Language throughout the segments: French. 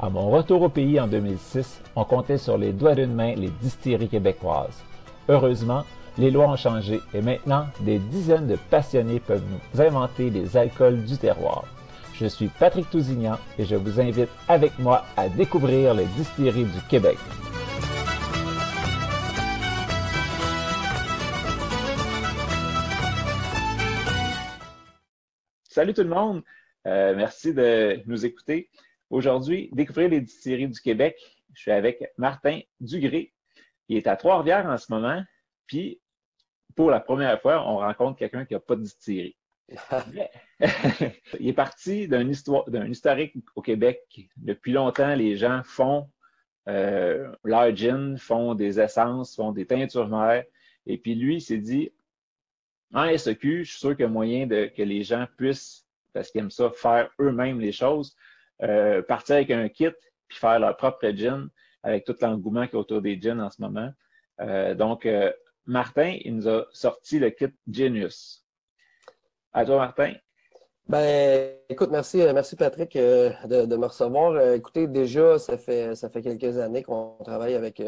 À mon retour au pays en 2006, on comptait sur les doigts d'une main les distilleries québécoises. Heureusement, les lois ont changé et maintenant, des dizaines de passionnés peuvent nous inventer les alcools du terroir. Je suis Patrick Tousignan et je vous invite avec moi à découvrir les distilleries du Québec. Salut tout le monde, euh, merci de nous écouter. Aujourd'hui, découvrir les distilleries du Québec. Je suis avec Martin Dugré, qui est à Trois-Rivières en ce moment. Puis, pour la première fois, on rencontre quelqu'un qui n'a pas de distillerie. il est parti d'un historique au Québec. Depuis longtemps, les gens font euh, leur gin, font des essences, font des teintures mères. Et puis lui, il s'est dit, en SEQ, je suis sûr qu'il y a moyen de, que les gens puissent, parce qu'ils aiment ça, faire eux-mêmes les choses, euh, partir avec un kit puis faire leur propre gin avec tout l'engouement qui est autour des gins en ce moment. Euh, donc, euh, Martin, il nous a sorti le kit Genius. À toi, Martin. Ben, écoute, merci, merci Patrick de, me recevoir. écoutez, déjà, ça fait ça fait quelques années qu'on travaille avec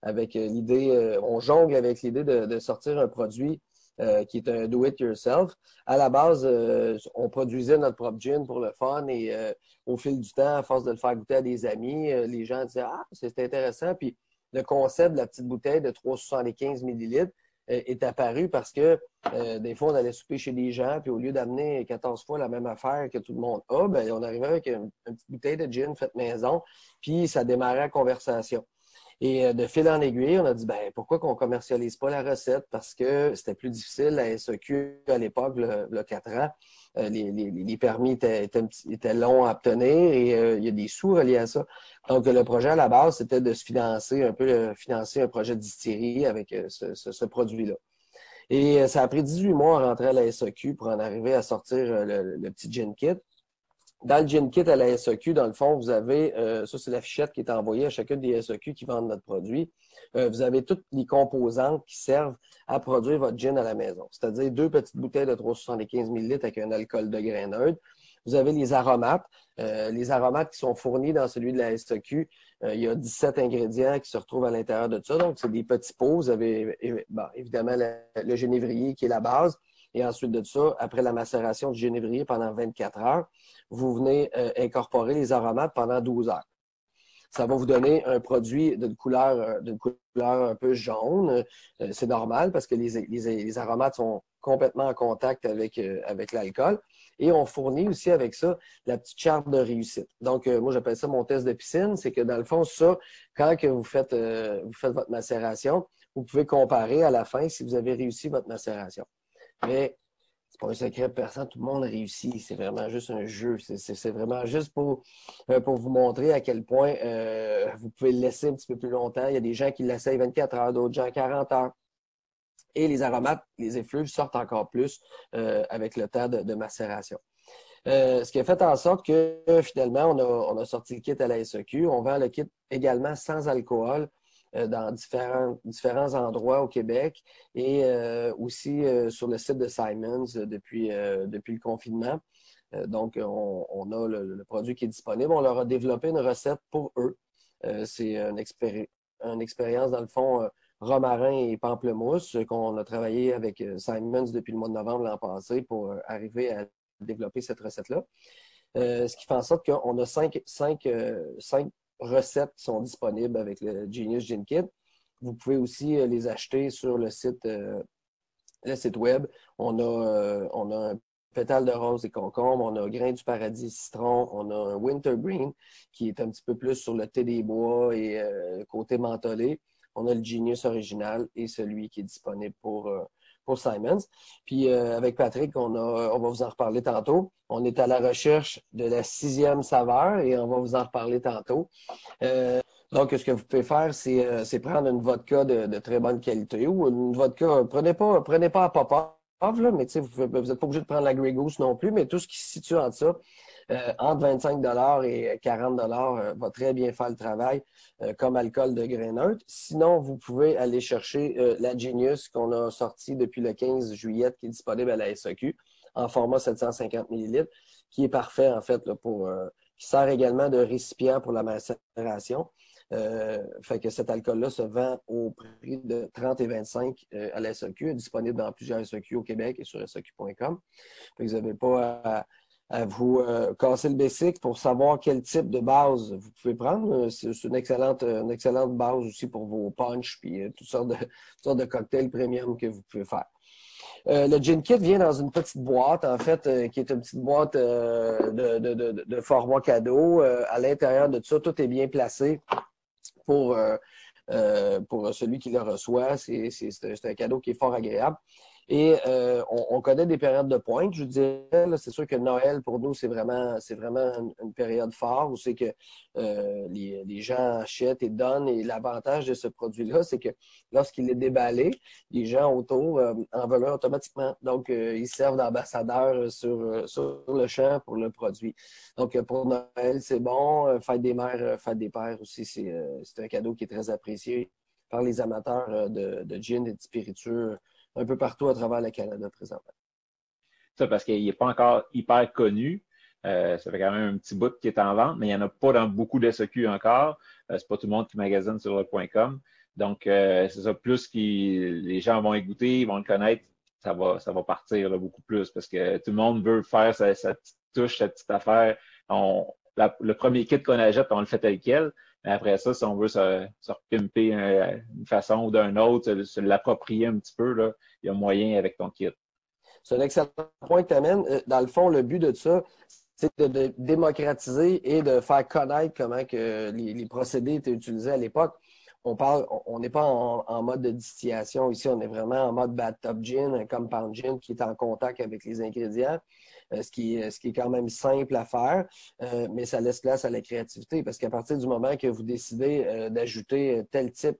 avec l'idée, on jongle avec l'idée de, sortir un produit euh, qui est un do-it-yourself. À la base, euh, on produisait notre propre gin pour le fun et euh, au fil du temps, à force de le faire goûter à des amis, les gens disaient Ah, c'est intéressant. Puis le concept de la petite bouteille de 375 millilitres est apparu parce que des fois, on allait souper chez des gens, puis au lieu d'amener 14 fois la même affaire que tout le monde a, ben, on arrivait avec une, une petite bouteille de gin faite maison, puis ça démarrait la conversation. Et euh, de fil en aiguille, on a dit, ben, pourquoi qu'on commercialise pas la recette? Parce que c'était plus difficile. La SEQ, à l'époque, le, le 4 ans, euh, les, les, les, permis étaient, étaient, longs à obtenir et euh, il y a des sous reliés à ça. Donc, le projet à la base, c'était de se financer un peu, financer un projet de avec ce, ce, produit-là. Et ça a pris 18 mois à rentrer à la SEQ pour en arriver à sortir le, le petit gin kit. Dans le gin kit à la SEQ, dans le fond, vous avez, euh, ça c'est la fichette qui est envoyée à chacune des SEQ qui vendent notre produit. Euh, vous avez toutes les composantes qui servent à produire votre gin à la maison. C'est-à-dire deux petites bouteilles de 375 ml avec un alcool de grain neutre. Vous avez les aromates. Euh, les aromates qui sont fournis dans celui de la SEQ, il y a 17 ingrédients qui se retrouvent à l'intérieur de ça. Donc, c'est des petits pots. Vous avez évidemment le génévrier qui est la base. Et ensuite de ça, après la macération du génévrier pendant 24 heures, vous venez euh, incorporer les aromates pendant 12 heures. Ça va vous donner un produit d'une couleur, euh, d'une couleur un peu jaune. Euh, c'est normal parce que les, les, aromates sont complètement en contact avec, avec l'alcool. Et on fournit aussi avec ça la petite charte de réussite. Donc, moi, j'appelle ça mon test de piscine. C'est que dans le fond, ça, quand vous faites, vous faites votre macération, vous pouvez comparer à la fin si vous avez réussi votre macération. Mais c'est pas un secret personne, tout le monde réussit. C'est vraiment juste un jeu. C'est vraiment juste pour, euh, pour vous montrer à quel point euh, vous pouvez le laisser un petit peu plus longtemps. Il y a des gens qui l'essayent 24 heures, d'autres gens 40 heures. Et les aromates, les effluves sortent encore plus euh, avec le temps de, macération. ce qui a fait en sorte que finalement, on a, on a sorti le kit à la SEQ. On vend le kit également sans alcool. Euh, dans différents, différents endroits au Québec et euh, aussi euh, sur le site de Simons depuis, depuis le confinement. donc, on, a le, produit qui est disponible. On leur a développé une recette pour eux. C'est une, une, expérience, dans le fond, romarin et pamplemousse qu'on a travaillé avec Simons depuis le mois de novembre l'an passé pour arriver à développer cette recette-là. ce qui fait en sorte qu'on a cinq, cinq, cinq recettes sont disponibles avec le Genius Gin Kit. Vous pouvez aussi les acheter sur le site, le site web. On a, on a un pétale de rose et concombre, on a grain du paradis citron, on a un wintergreen qui est un petit peu plus sur le thé des bois et côté mentholé. On a le Genius original et celui qui est disponible pour, pour Simons. Puis euh, avec Patrick, on, va vous en reparler tantôt. On est à la recherche de la sixième saveur et on va vous en reparler tantôt. Euh, donc, ce que vous pouvez faire, c'est euh, prendre une vodka de, très bonne qualité ou une vodka, prenez pas, prenez pas à papa, là, mais vous n'êtes pas obligé de prendre la Grey Goose non plus, mais tout ce qui se situe entre ça, entre 25 et 40 euh, va très bien faire le travail euh, comme alcool de grain neutre. Sinon, vous pouvez aller chercher la Genius qu'on a sortie depuis le 15 juillet, qui est disponible à la SAQ en format 750 ml, qui est parfait en fait pour qui sert également de récipient pour la macération. fait que cet alcool-là se vend au prix de 30 et 25 à la SAQ, disponible dans plusieurs SAQ au Québec et sur SAQ.com. Vous n'avez pas à, à vous euh, casser le basic pour savoir quel type de base vous pouvez prendre. Euh, c'est une excellente, une excellente base aussi pour vos punch puis euh, toutes, sortes de, cocktails premium que vous pouvez faire. le gin kit vient dans une petite boîte, en fait, qui est une petite boîte de, format cadeau. à l'intérieur de tout ça, tout est bien placé pour, pour celui qui le reçoit. C'est un cadeau qui est fort agréable. Et euh, on, connaît des périodes de pointe, je dirais. C'est sûr que Noël, pour nous, c'est vraiment, c'est vraiment une, période forte où c'est que euh, les, les, gens achètent et donnent. Et l'avantage de ce produit-là, c'est que lorsqu'il est déballé, les gens autour euh, en veulent automatiquement. Donc, ils servent d'ambassadeurs sur, sur le champ pour le produit. Donc, pour Noël, c'est bon. Fête des mères, fête des pères aussi, c'est un cadeau qui est très apprécié par les amateurs de, de gin et de spiritueux un peu partout à travers le Canada présentement. Ça, parce qu'il n'est pas encore hyper connu. Euh, ça fait quand même un petit bout qui est en vente, mais il n'y en a pas dans beaucoup de SEQ encore. Euh, c'est pas tout le monde qui magasine sur le .com. Donc, euh, c'est ça, plus qui les gens vont écouter, ils vont le connaître, ça va, partir beaucoup plus parce que tout le monde veut faire sa, petite touche, sa petite affaire. Le premier kit qu'on achète, on le fait tel quel. Mais après ça, si on veut se, repimper d'une façon ou d'une autre, se, l'approprier un petit peu, là, il y a moyen avec ton kit. C'est un excellent point que tu amènes. Euh, dans le fond, le but de ça, c'est de, démocratiser et de faire connaître comment que les, procédés étaient utilisés à l'époque. On parle, on n'est pas en, mode de distillation ici, on est vraiment en mode bathtub gin, un compound gin qui est en contact avec les ingrédients. Euh, ce, qui est, quand même simple à faire, euh, mais ça laisse place à la créativité parce qu'à partir du moment que vous décidez euh, d'ajouter tel type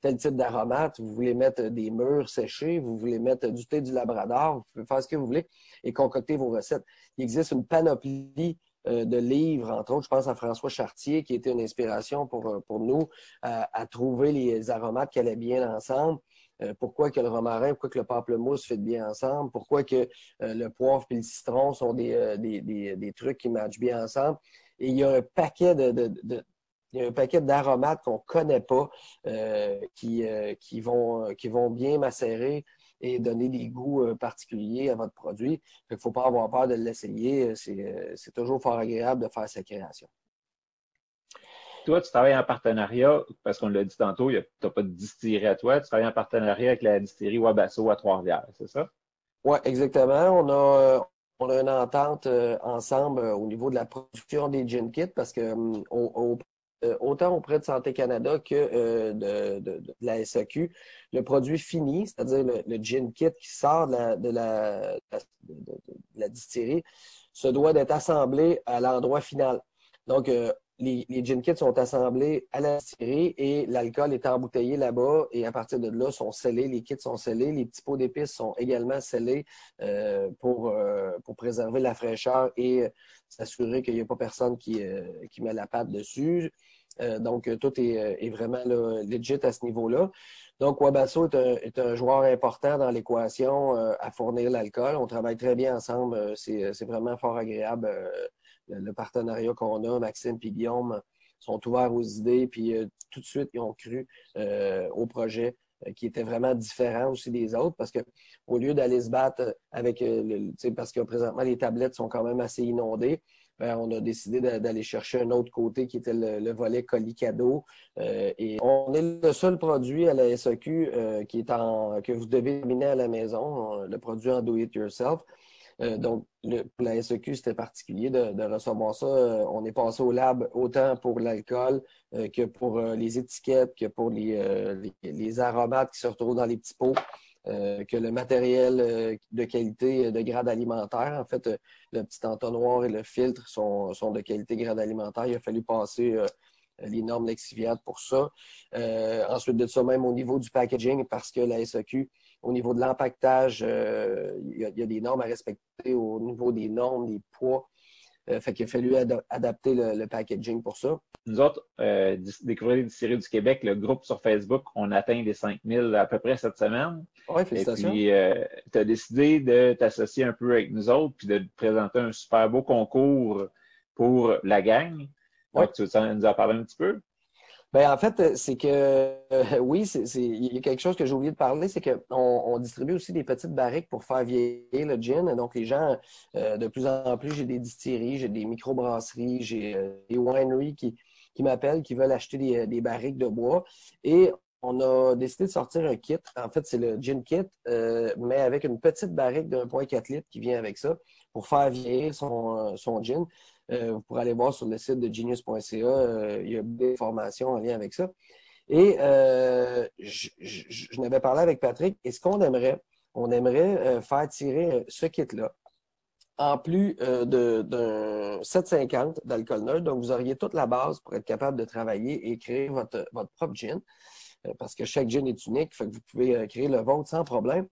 tel type d'aromate, vous voulez mettre des mûres séchées, vous voulez mettre du thé du labrador, vous pouvez faire ce que vous voulez et concocter vos recettes. Il existe une panoplie de livres, entre autres, je pense à François Chartier, qui était une inspiration pour, pour nous à trouver les aromates qui allaient bien ensemble. Euh, pourquoi que le romarin, pourquoi que le pamplemousse fait bien ensemble, pourquoi que euh, le poivre et le citron sont des, euh, des, trucs qui matchent bien ensemble? Et il y a un paquet de, d'aromates qu'on connaît pas qui, qui, vont, qui vont bien macérer et donner des goûts particuliers à votre produit. Il ne faut pas avoir peur de l'essayer. C'est toujours fort agréable de faire sa création toi, tu travailles en partenariat, parce qu'on l'a dit tantôt, tu n'as pas de distillerie à toi, tu travailles en partenariat avec la distillerie Wabasso à Trois-Rivières, c'est ça? Oui, exactement. On a, on a une entente euh, ensemble euh, au niveau de la production des gin kits parce que euh, autant auprès de Santé Canada que de, la SAQ, le produit fini, c'est-à-dire le, gin kit qui sort de la, de la, de la distillerie, se doit d'être assemblé à l'endroit final. Donc, les, les gin kits sont assemblés à la distillerie et l'alcool est embouteillé là-bas et à partir de là, sont scellés, les kits sont scellés, les petits pots d'épices sont également scellés euh, pour, euh, pour préserver la fraîcheur et s'assurer qu'il n'y a pas personne qui, euh, qui met la pâte dessus. donc, tout est, est vraiment là, legit à ce niveau-là. Donc, Wabasso est un, est un, joueur important dans l'équation à fournir l'alcool. On travaille très bien ensemble. C'est vraiment fort agréable le, partenariat qu'on a, Maxime et Guillaume, sont ouverts aux idées, puis euh, tout de suite, ils ont cru euh, au projet euh, qui était vraiment différent aussi des autres, parce que au lieu d'aller se battre avec le, parce que présentement, les tablettes sont quand même assez inondées, ben, on a décidé d'aller chercher un autre côté qui était le, volet colis cadeau. et on est le seul produit à la SAQ qui est en que vous devez terminer à la maison, le produit en do it yourself. Euh, donc, le, pour la SEQ, c'était particulier de, recevoir ça. Euh, on est passé au lab autant pour l'alcool euh, que pour les étiquettes, que pour les, les, aromates qui se retrouvent dans les petits pots. que le matériel de qualité de grade alimentaire. En fait, le petit entonnoir et le filtre sont, de qualité grade alimentaire. Il a fallu passer les normes Lexiviat pour ça. ensuite de ça, même au niveau du packaging, parce que la SEQ au niveau de l'empaquetage, euh, il y, a des normes à respecter au niveau des normes, des poids. Euh, fait qu'il a fallu adapter le, packaging pour ça. Nous autres, euh, découvrir les séries du Québec, le groupe sur Facebook, on atteint les 5000 à peu près cette semaine. Oui, félicitations. Et puis, tu as décidé de t'associer un peu avec nous autres puis de te présenter un super beau concours pour la gang. Donc, tu veux nous en parler un petit peu? Ben, en fait, euh, c'est que euh, oui, il y a quelque chose que j'ai oublié de parler, c'est qu'on on distribue aussi des petites barriques pour faire vieillir le gin. Donc, les gens, euh, de plus en plus, j'ai des distilleries, j'ai des microbrasseries, j'ai des wineries qui, m'appellent, qui veulent acheter des, des, barriques de bois. Et on a décidé de sortir un kit. En fait, c'est le gin kit, mais avec une petite barrique de 1,4 litres qui vient avec ça pour faire vieillir son, son gin. Euh, vous pourrez aller voir sur le site de genius.ca. Euh, il y a des informations en lien avec ça. Et euh, je, n'avais parlé avec Patrick. Et ce qu'on aimerait, on aimerait faire tirer ce kit-là en plus d'un 750 d'alcool neutre. Donc, vous auriez toute la base pour être capable de travailler et créer votre, votre propre gin. Parce que chaque gin est unique, fait que vous pouvez créer le vôtre sans problème.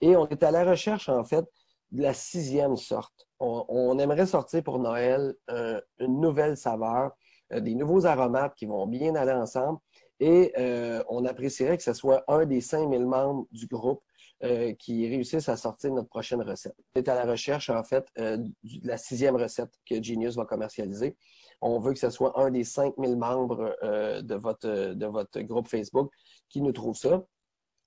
Et on est à la recherche, en fait, de la sixième sorte on, aimerait sortir pour Noël euh, une nouvelle saveur, euh, des nouveaux aromates qui vont bien aller ensemble. Et euh, on apprécierait que ce soit un des 5000 membres du groupe qui réussisse à sortir notre prochaine recette. On est à la recherche, en fait, de la sixième recette que Genius va commercialiser. On veut que ce soit un des 5000 membres de, votre, de votre groupe Facebook qui nous trouve ça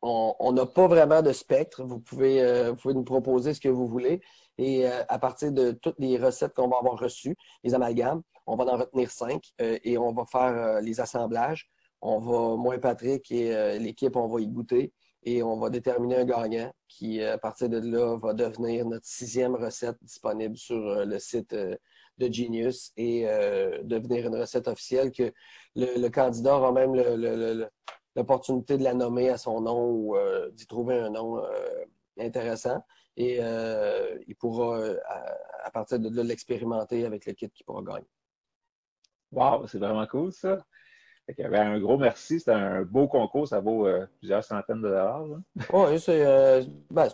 on n'a pas vraiment de spectre. Vous pouvez, euh, vous pouvez nous proposer ce que vous voulez. Et euh, à partir de toutes les recettes qu'on va avoir reçues, les amalgames, on va en retenir cinq euh, et on va faire les assemblages. On va, moi et Patrick et l'équipe, on va y goûter et on va déterminer un gagnant qui, à partir de là, va devenir notre sixième recette disponible sur le site de Genius et devenir une recette officielle que le, candidat aura même le l'opportunité de la nommer à son nom ou euh, d'y trouver un nom euh, intéressant. Et euh, il pourra, à, partir de là, l'expérimenter avec le kit qu'il pourra gagner. Wow, c'est vraiment cool ça. Ben, un gros merci. C'est un beau concours. Ça vaut plusieurs centaines de dollars. Oui, ben,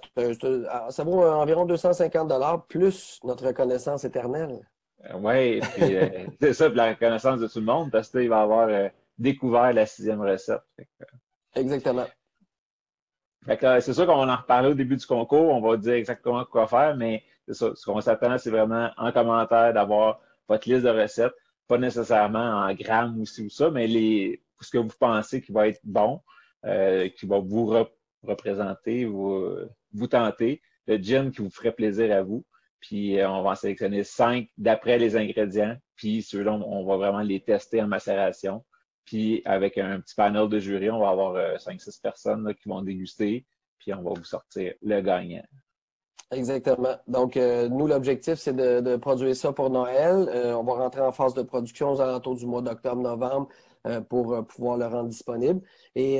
ah, ça vaut environ 250 dollars plus notre reconnaissance éternelle. oui, c'est ça, la reconnaissance de tout le monde, parce qu'il va y avoir découvert la sixième recette. Exactement. c'est sûr qu'on va en reparler au début du concours, on va dire exactement quoi faire, mais c'est ça. Ce qu'on s'attend, c'est vraiment en commentaire d'avoir votre liste de recettes, pas nécessairement en grammes ou ci ou ça, mais les, ce que vous pensez qui va être bon, euh, qui va vous représenter, vous, vous tenter, le gin qui vous ferait plaisir à vous. Puis euh, on va en sélectionner cinq d'après les ingrédients. Puis ceux-là, on va vraiment les tester en macération. Puis avec un petit panel de jury, on va avoir 5-6 euh, personnes qui vont déguster, puis on va vous sortir le gagnant. Exactement. Donc, euh, nous, l'objectif, c'est de, produire ça pour Noël. Euh, on va rentrer en phase de production aux alentours du mois d'octobre-novembre pour pouvoir le rendre disponible. Et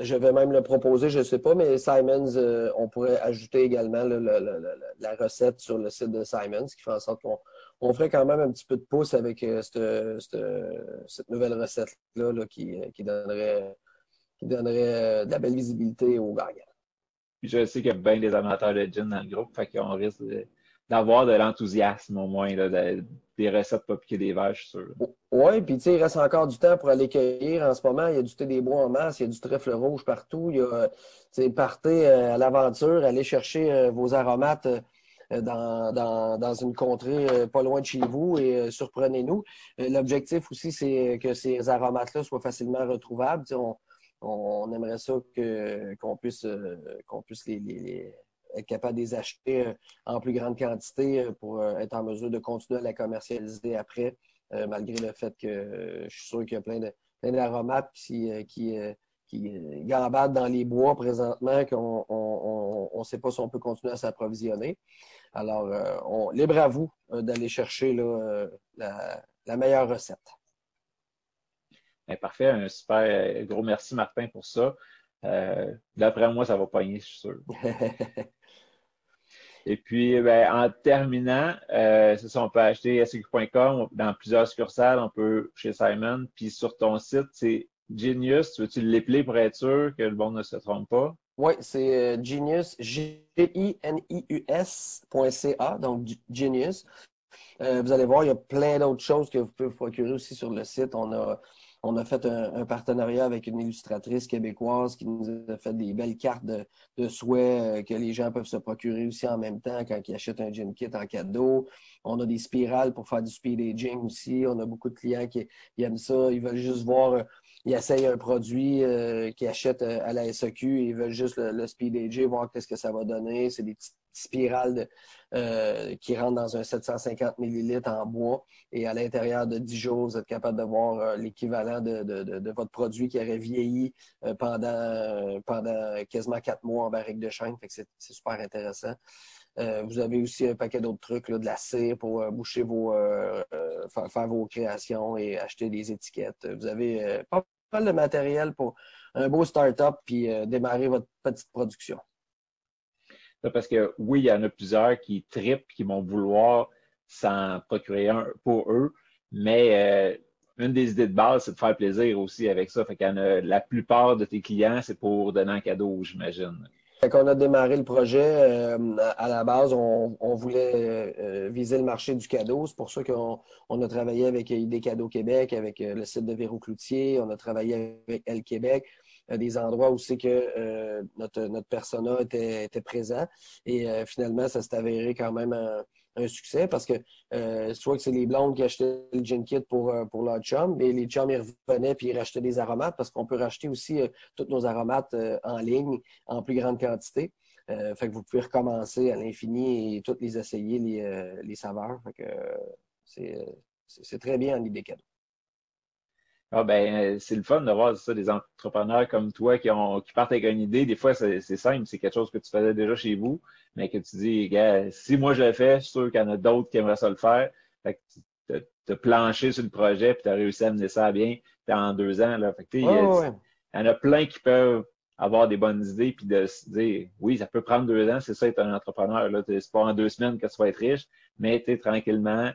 je vais même le proposer, je ne sais pas, mais Simons, on pourrait ajouter également la recette sur le site de Simons, qui fait en sorte qu'on on ferait quand même un petit peu de pouce avec euh, cette, nouvelle recette-là qui, donnerait, qui donnerait euh, de la belle visibilité aux gagnants. je sais qu'il y a bien des amateurs de gin dans le groupe, fait qu'on risque d'avoir de l'enthousiasme au moins, des recettes pas piquer des vaches, je suis sûr. Oui, puis tu sais, il reste encore du temps pour aller cueillir. En ce moment, il y a du thé des bois en masse, il y a du trèfle rouge partout. Il y a, partez euh, à l'aventure, allez chercher vos aromates euh, dans, dans, une contrée euh, pas loin de chez vous et euh, surprenez-nous. L'objectif aussi, c'est que ces aromates-là soient facilement retrouvables. On, on, aimerait ça qu'on puisse puisse les, être capable de les acheter en plus grande quantité pour être en mesure de continuer à la commercialiser après, malgré le fait que je suis sûr qu'il y a plein plein d'aromates qui, qui, gambadent dans les bois présentement, qu'on ne sait pas si on peut continuer à s'approvisionner. Alors, on, libre à vous d'aller chercher là, la meilleure recette. Ben, parfait, un super euh, gros merci Martin pour ça. Euh, d'après moi, ça va pogner, je suis sûr. Et puis, ben, en terminant, euh, c'est ça, on peut acheter SQ.com dans plusieurs succursales, on peut chez Simon, puis sur ton site, c'est Genius. Tu veux-tu l'épeler pour être sûr que le bon ne se trompe pas? Oui, c'est Genius, G-I-N-I-U-S.ca, donc Genius. vous allez voir, il y a plein d'autres choses que vous pouvez vous procurer aussi sur le site. On a on a fait un, partenariat avec une illustratrice québécoise qui nous a fait des belles cartes de, souhaits euh, que les gens peuvent se procurer aussi en même temps quand ils achètent un gym kit en cadeau. On a des spirales pour faire du speed aging aussi. On a beaucoup de clients qui, aiment ça. Ils veulent juste voir, euh, ils essayent un produit euh, qu'ils achètent à la SEQ et ils veulent juste le, speed aging, voir qu'est-ce que ça va donner. C'est des petites spirales euh, qui rentrent dans un 750 ml en bois. Et à l'intérieur de 10 jours, vous êtes capable de voir euh, l'équivalent de, votre produit qui aurait vieilli euh, pendant, pendant quasiment quatre mois en barrique de chêne. c'est super intéressant. Vous avez aussi un paquet d'autres trucs, là, de la cire pour boucher vos, faire, vos créations et acheter des étiquettes. Vous avez pas mal de matériel pour un beau start-up puis démarrer votre petite production. Parce que oui, il y en a plusieurs qui tripent, qui vont vouloir s'en procurer un pour eux, mais euh, une des idées de base, c'est de faire plaisir aussi avec ça. Fait qu'il la plupart de tes clients, c'est pour donner un cadeau, j'imagine. Quand on a démarré le projet, euh, à la base, on, voulait euh, viser le marché du cadeau. C'est pour ça qu'on on a travaillé avec ID Cadeau Québec, avec le site de Véro Cloutier. On a travaillé avec Elle Québec des endroits où c'est que euh, notre, notre persona était, était présent. Et euh, finalement, ça s'est avéré quand même un, succès parce que euh, soit que c'est les blondes qui achetaient le gin kit pour, pour leur chum, mais les chums, ils revenaient puis ils rachetaient des aromates parce qu'on peut racheter aussi tous nos aromates en ligne en plus grande quantité. fait que vous pouvez recommencer à l'infini et toutes les essayer, les, les saveurs. Fait que c'est très bien en idée cadeau. Ah ben, c'est le fun de voir ça, des entrepreneurs comme toi qui, ont, qui partent avec une idée. Des fois, c'est simple, c'est quelque chose que tu faisais déjà chez vous, mais que tu dis, gars, si moi je le fais, je suis sûr qu'il y en a d'autres qui aimeraient ça le faire. Fait que tu as planché sur le projet, puis tu as réussi à mener ça à bien en deux ans. Là. Fait que, il, y en a plein qui peuvent avoir des bonnes idées, puis de se dire, oui, ça peut prendre deux ans, c'est ça être un entrepreneur. Là, c'est pas en deux semaines que tu vas être riche, mais tu tranquillement,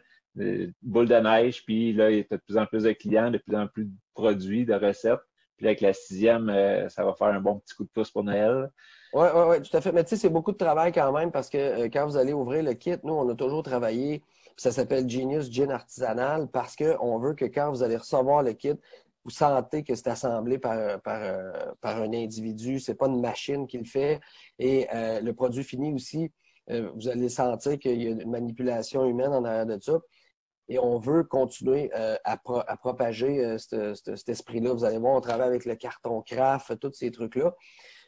boule de neige, puis là, il y a de plus en plus de clients, de plus en plus de produits, de recettes. Puis avec la sixième, euh, ça va faire un bon petit coup de pouce pour Noël. Oui, oui, oui, tout à fait. Mais tu sais, c'est beaucoup de travail quand même parce que euh, quand vous allez ouvrir le kit, nous, on a toujours travaillé, ça s'appelle Genius Gin Artisanal parce qu'on veut que quand vous allez recevoir le kit, vous sentez que c'est assemblé par, par, euh, par un individu, c'est pas une machine qui le fait. Et le produit fini aussi, vous allez sentir qu'il y a une manipulation humaine en arrière de ça et on veut continuer euh, à, propager euh, cet esprit-là. Vous allez voir, on travaille avec le carton craft, tous ces trucs-là.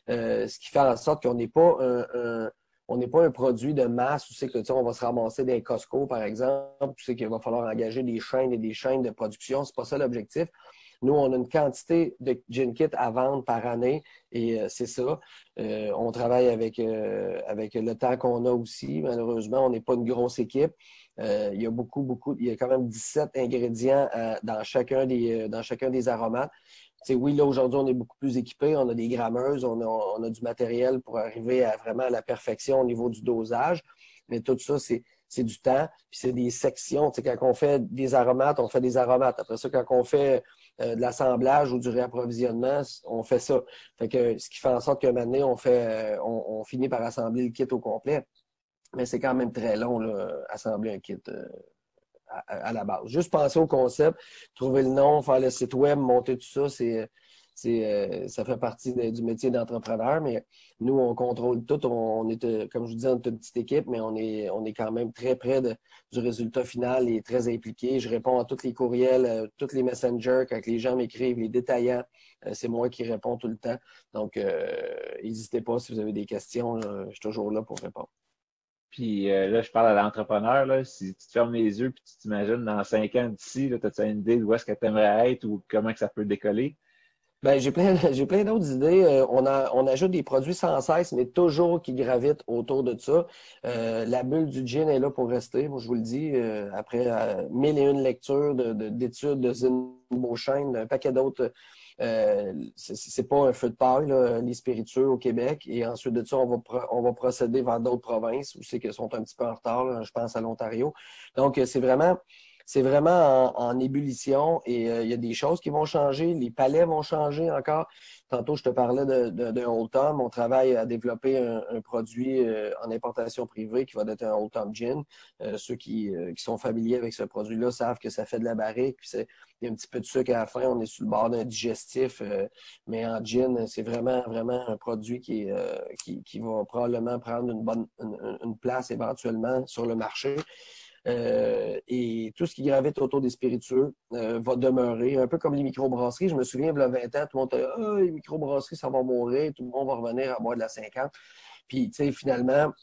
Euh, ce qui fait en sorte qu'on n'est pas un, on n'est pas un produit de masse où c'est que tu sais, on va se ramasser des Costco, par exemple, où c'est qu'il va falloir engager des chaînes et des chaînes de production. C'est pas ça l'objectif. Nous, on a une quantité de gin kit à vendre par année et c'est ça. on travaille avec, avec le temps qu'on a aussi. Malheureusement, on n'est pas une grosse équipe. Euh, il y a beaucoup, beaucoup, il y a quand même 17 ingrédients euh, dans, chacun des, euh, dans chacun des aromates. oui, là, aujourd'hui, on est beaucoup plus équipé. On a des grammeuses, on a, on a, du matériel pour arriver à vraiment à la perfection au niveau du dosage. Mais tout ça, c'est, du temps, puis c'est des sections. sais, quand on fait des aromates, on fait des aromates. Après ça, quand on fait de l'assemblage ou du réapprovisionnement, on fait ça. Fait que, ce qui fait en sorte qu'un moment donné, on, fait, on, on finit par assembler le kit au complet mais c'est quand même très long, là, assembler un kit euh, à, la base. Juste penser au concept, trouver le nom, faire le site web, monter tout ça, c'est c'est, ça fait partie du métier d'entrepreneur, mais nous, on contrôle tout. On, est, comme je vous disais, on est une petite équipe, mais on est, on est quand même très près de, du résultat final et très impliqué. Je réponds à tous les courriels, tous les messengers, quand les gens m'écrivent, les détaillants, c'est moi qui réponds tout le temps. Donc, n'hésitez pas si vous avez des questions, je suis toujours là pour répondre. Puis euh, là, je parle à l'entrepreneur. Si tu te fermes les yeux puis tu t'imagines dans cinq ans d'ici, as-tu une idée d'où est-ce que tu aimerais être ou comment que ça peut décoller? Ben, j'ai plein, j'ai plein d'autres idées. Euh, on, ajoute des produits sans cesse, mais toujours qui gravitent autour de ça. Euh, la bulle du gin est là pour rester. Moi, je vous le dis, après mille et une lectures d'études de, de, de Zine Beauchesne, un paquet d'autres euh, c'est pas un feu de paille, les spiritueux au Québec. Et ensuite de ça, on va, on va procéder vers d'autres provinces où c'est qu'ils sont un petit peu en retard. je pense à l'Ontario. Donc, c'est vraiment c'est vraiment en, ébullition et euh, il y a des choses qui vont changer. Les palais vont changer encore. Tantôt, je te parlais de, de, de Old Tom. On travaille à développer un, produit euh, en importation privée qui va être un Old Tom Gin. Euh, ceux qui, sont familiers avec ce produit-là savent que ça fait de la barrique. Puis a un petit peu de sucre à la fin. On est sur le bord d'un digestif. mais en gin, c'est vraiment, vraiment un produit qui, qui, qui, va probablement prendre une bonne une place éventuellement sur le marché. Euh, et tout ce qui gravite autour des spiritueux euh, va demeurer, un peu comme les microbrasseries. Je me souviens, il y a 20 ans, tout le monde disait ah, les microbrasseries, ça va mourir, tout le monde va revenir à boire de la 50. Puis, tu sais, finalement,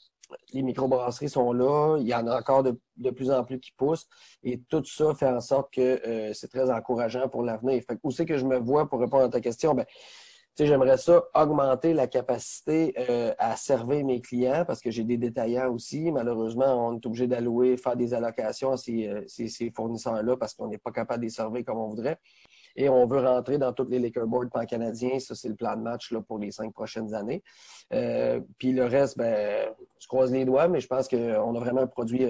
les microbrasseries sont là, il y en a encore de, plus en plus qui poussent, et tout ça fait en sorte que euh, c'est très encourageant pour l'avenir. Où c'est que je me vois pour répondre à ta question? Ben, j'aimerais ça augmenter la capacité euh, à servir mes clients parce que j'ai des détaillants aussi. Malheureusement, on est obligé d'allouer, faire des allocations à ces, euh, ces, fournisseurs-là parce qu'on n'est pas capable de les servir comme on voudrait. Et on veut rentrer dans toutes les liquor boards pan-canadiens. Ça, c'est le plan de match là, pour les cinq prochaines années. Euh, puis le reste, ben, je croise les doigts, mais je pense qu'on a vraiment un produit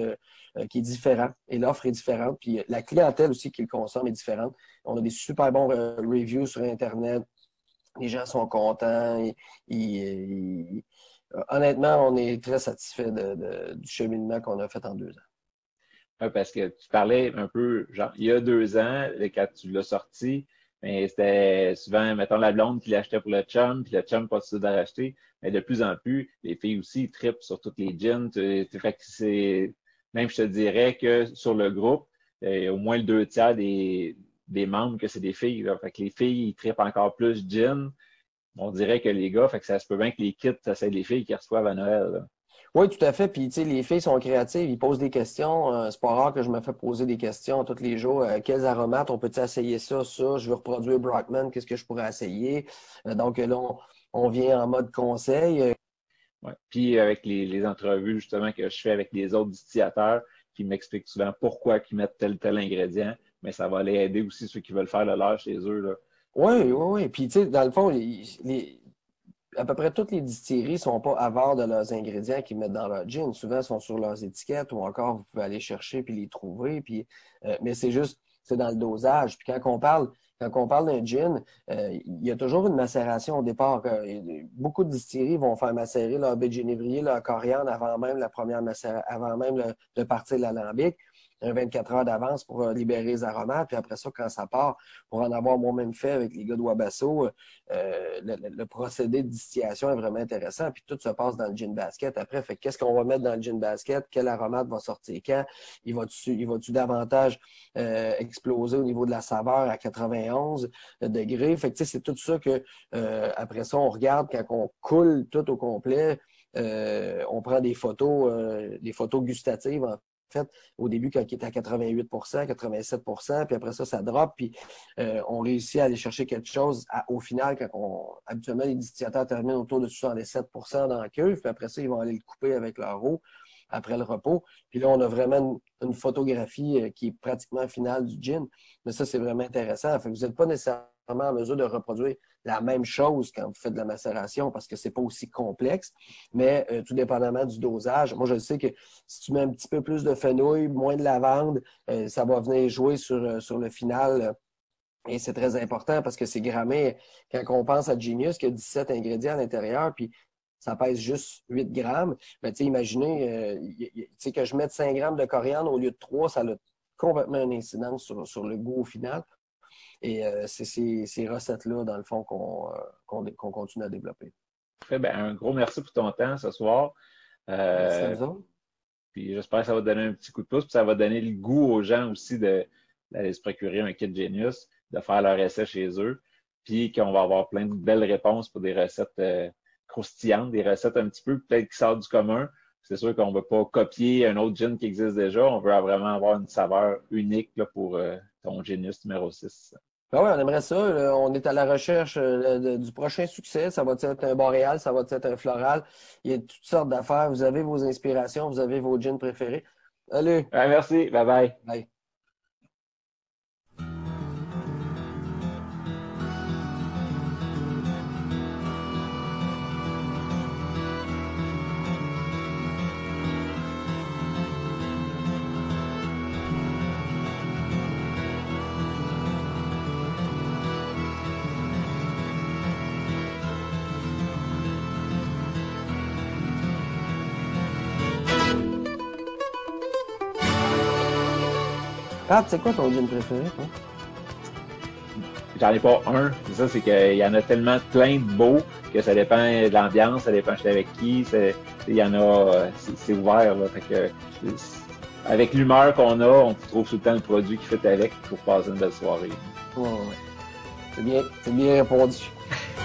qui est différent et l'offre est différente. Puis la clientèle aussi qui le consomme est différente. On a des super bons reviews sur Internet les gens sont contents. honnêtement, on est très satisfait du cheminement qu'on a fait en deux ans. Oui, parce que tu parlais un peu, genre, il y a deux ans, quand tu l'as sorti, mais c'était souvent, mettons, la blonde qui l'achetait pour le chum, puis le chum continue de l'acheter. Mais de plus en plus, les filles aussi tripent sur toutes les jeans. même je te dirais que sur le groupe, au moins le deux tiers des, des membres que c'est des filles. Là. Fait que les filles, ils trippent encore plus gin. On dirait que les gars, fait que ça se peut bien que les kits, c'est les filles qui reçoivent à Noël. Oui, tout à fait. Puis, tu sais, les filles sont créatives, ils posent des questions. Euh, c'est pas rare que je me fais poser des questions tous les jours. Euh, quels aromates, on peut-tu essayer ça, ça? Je veux reproduire Brockman, qu'est-ce que je pourrais essayer? Euh, donc là, on, vient en mode conseil. Ouais. Puis, avec les, les, entrevues, justement, que je fais avec les autres distillateurs, qui m'expliquent souvent pourquoi ils mettent tel tel ingrédient mais ça va aller aider aussi ceux qui veulent faire le leur chez eux. Là. Oui, oui, oui. Puis, tu sais, dans le fond, à peu près toutes les distilleries ne sont pas avares de leurs ingrédients qu'ils mettent dans leur gin. Souvent, ils sont sur leurs étiquettes ou encore, vous pouvez aller chercher puis les trouver. Puis, euh, mais c'est juste, c'est dans le dosage. Puis quand on parle, quand parle d'un gin, euh, il y a toujours une macération au départ. beaucoup de distilleries vont faire macérer leur baie de génévrier, leur coriandre avant même la première macération, avant même de partir l'alambic un 24 heures d'avance pour euh, libérer les aromates. Puis après ça, quand ça part, pour en avoir moi-même fait avec les gars de Wabasso, euh, le, procédé de distillation est vraiment intéressant. Puis tout se passe dans le gin basket. Après, qu'est-ce qu'on va mettre dans le gin basket? Quel aromate va sortir quand? Il va-tu, il va-tu davantage euh, exploser au niveau de la saveur à 91 degrés? Fait que c'est tout ça que après ça, on regarde quand on coule tout au complet. on prend des photos, des photos gustatives en au début, quand il était à 88% 87% puis après ça, ça drop, puis euh, on réussit à aller chercher quelque chose au final, quand habituellement, les distillateurs terminent autour de 67% dans la cuve, puis après ça, ils vont aller le couper avec leur eau après le repos. Puis là, on a vraiment une, photographie euh, qui est pratiquement finale du gin. Mais ça, c'est vraiment intéressant. Fait vous n'êtes pas nécessairement en mesure de reproduire la même chose quand vous faites de la macération parce que c'est pas aussi complexe. Mais euh, tout dépendamment du dosage, moi je sais que si tu mets un petit peu plus de fenouil, moins de lavande, euh, ça va venir jouer sur, euh, sur le final. et c'est très important parce que c'est grammé. Quand on pense à Genius, qui a 17 ingrédients à l'intérieur, puis ça pèse juste 8 grammes, ben, imaginez que je mette 5 grammes de coriandre au lieu de 3, ça a complètement une incidence sur, sur le goût au final. Et c'est ces, recettes-là, dans le fond, qu'on continue à développer. Ben, un gros merci pour ton temps ce soir. merci à vous Puis j'espère que ça va donner un petit coup de pouce, puis ça va donner le goût aux gens aussi d'aller se procurer un kit Genius, de faire leur essai chez eux, puis qu'on va avoir plein de belles réponses pour des recettes croustillantes, des recettes un petit peu peut-être qui sortent du commun. C'est sûr qu'on ne veut pas copier un autre gin qui existe déjà. On veut vraiment avoir une saveur unique là, pour euh, ton Genius numéro 6. Ben oui, on aimerait ça. On est à la recherche euh, du prochain succès. Ça va être un boréal, ça va être un floral. Il y a toutes sortes d'affaires. Vous avez vos inspirations, vous avez vos gins préférés. Allez. merci. Bye bye. Bye. Pat, c'est quoi ton gin préféré, toi? J'en ai pas un. C'est ça, c'est qu'il y en a tellement plein de beaux que ça dépend de l'ambiance, ça dépend avec qui. Il y en a, c'est ouvert. Là, fait que, avec l'humeur qu'on a, on trouve tout le temps le produit qui fait avec pour passer une belle soirée. Ouais, ouais. C'est bien, c'est bien répondu.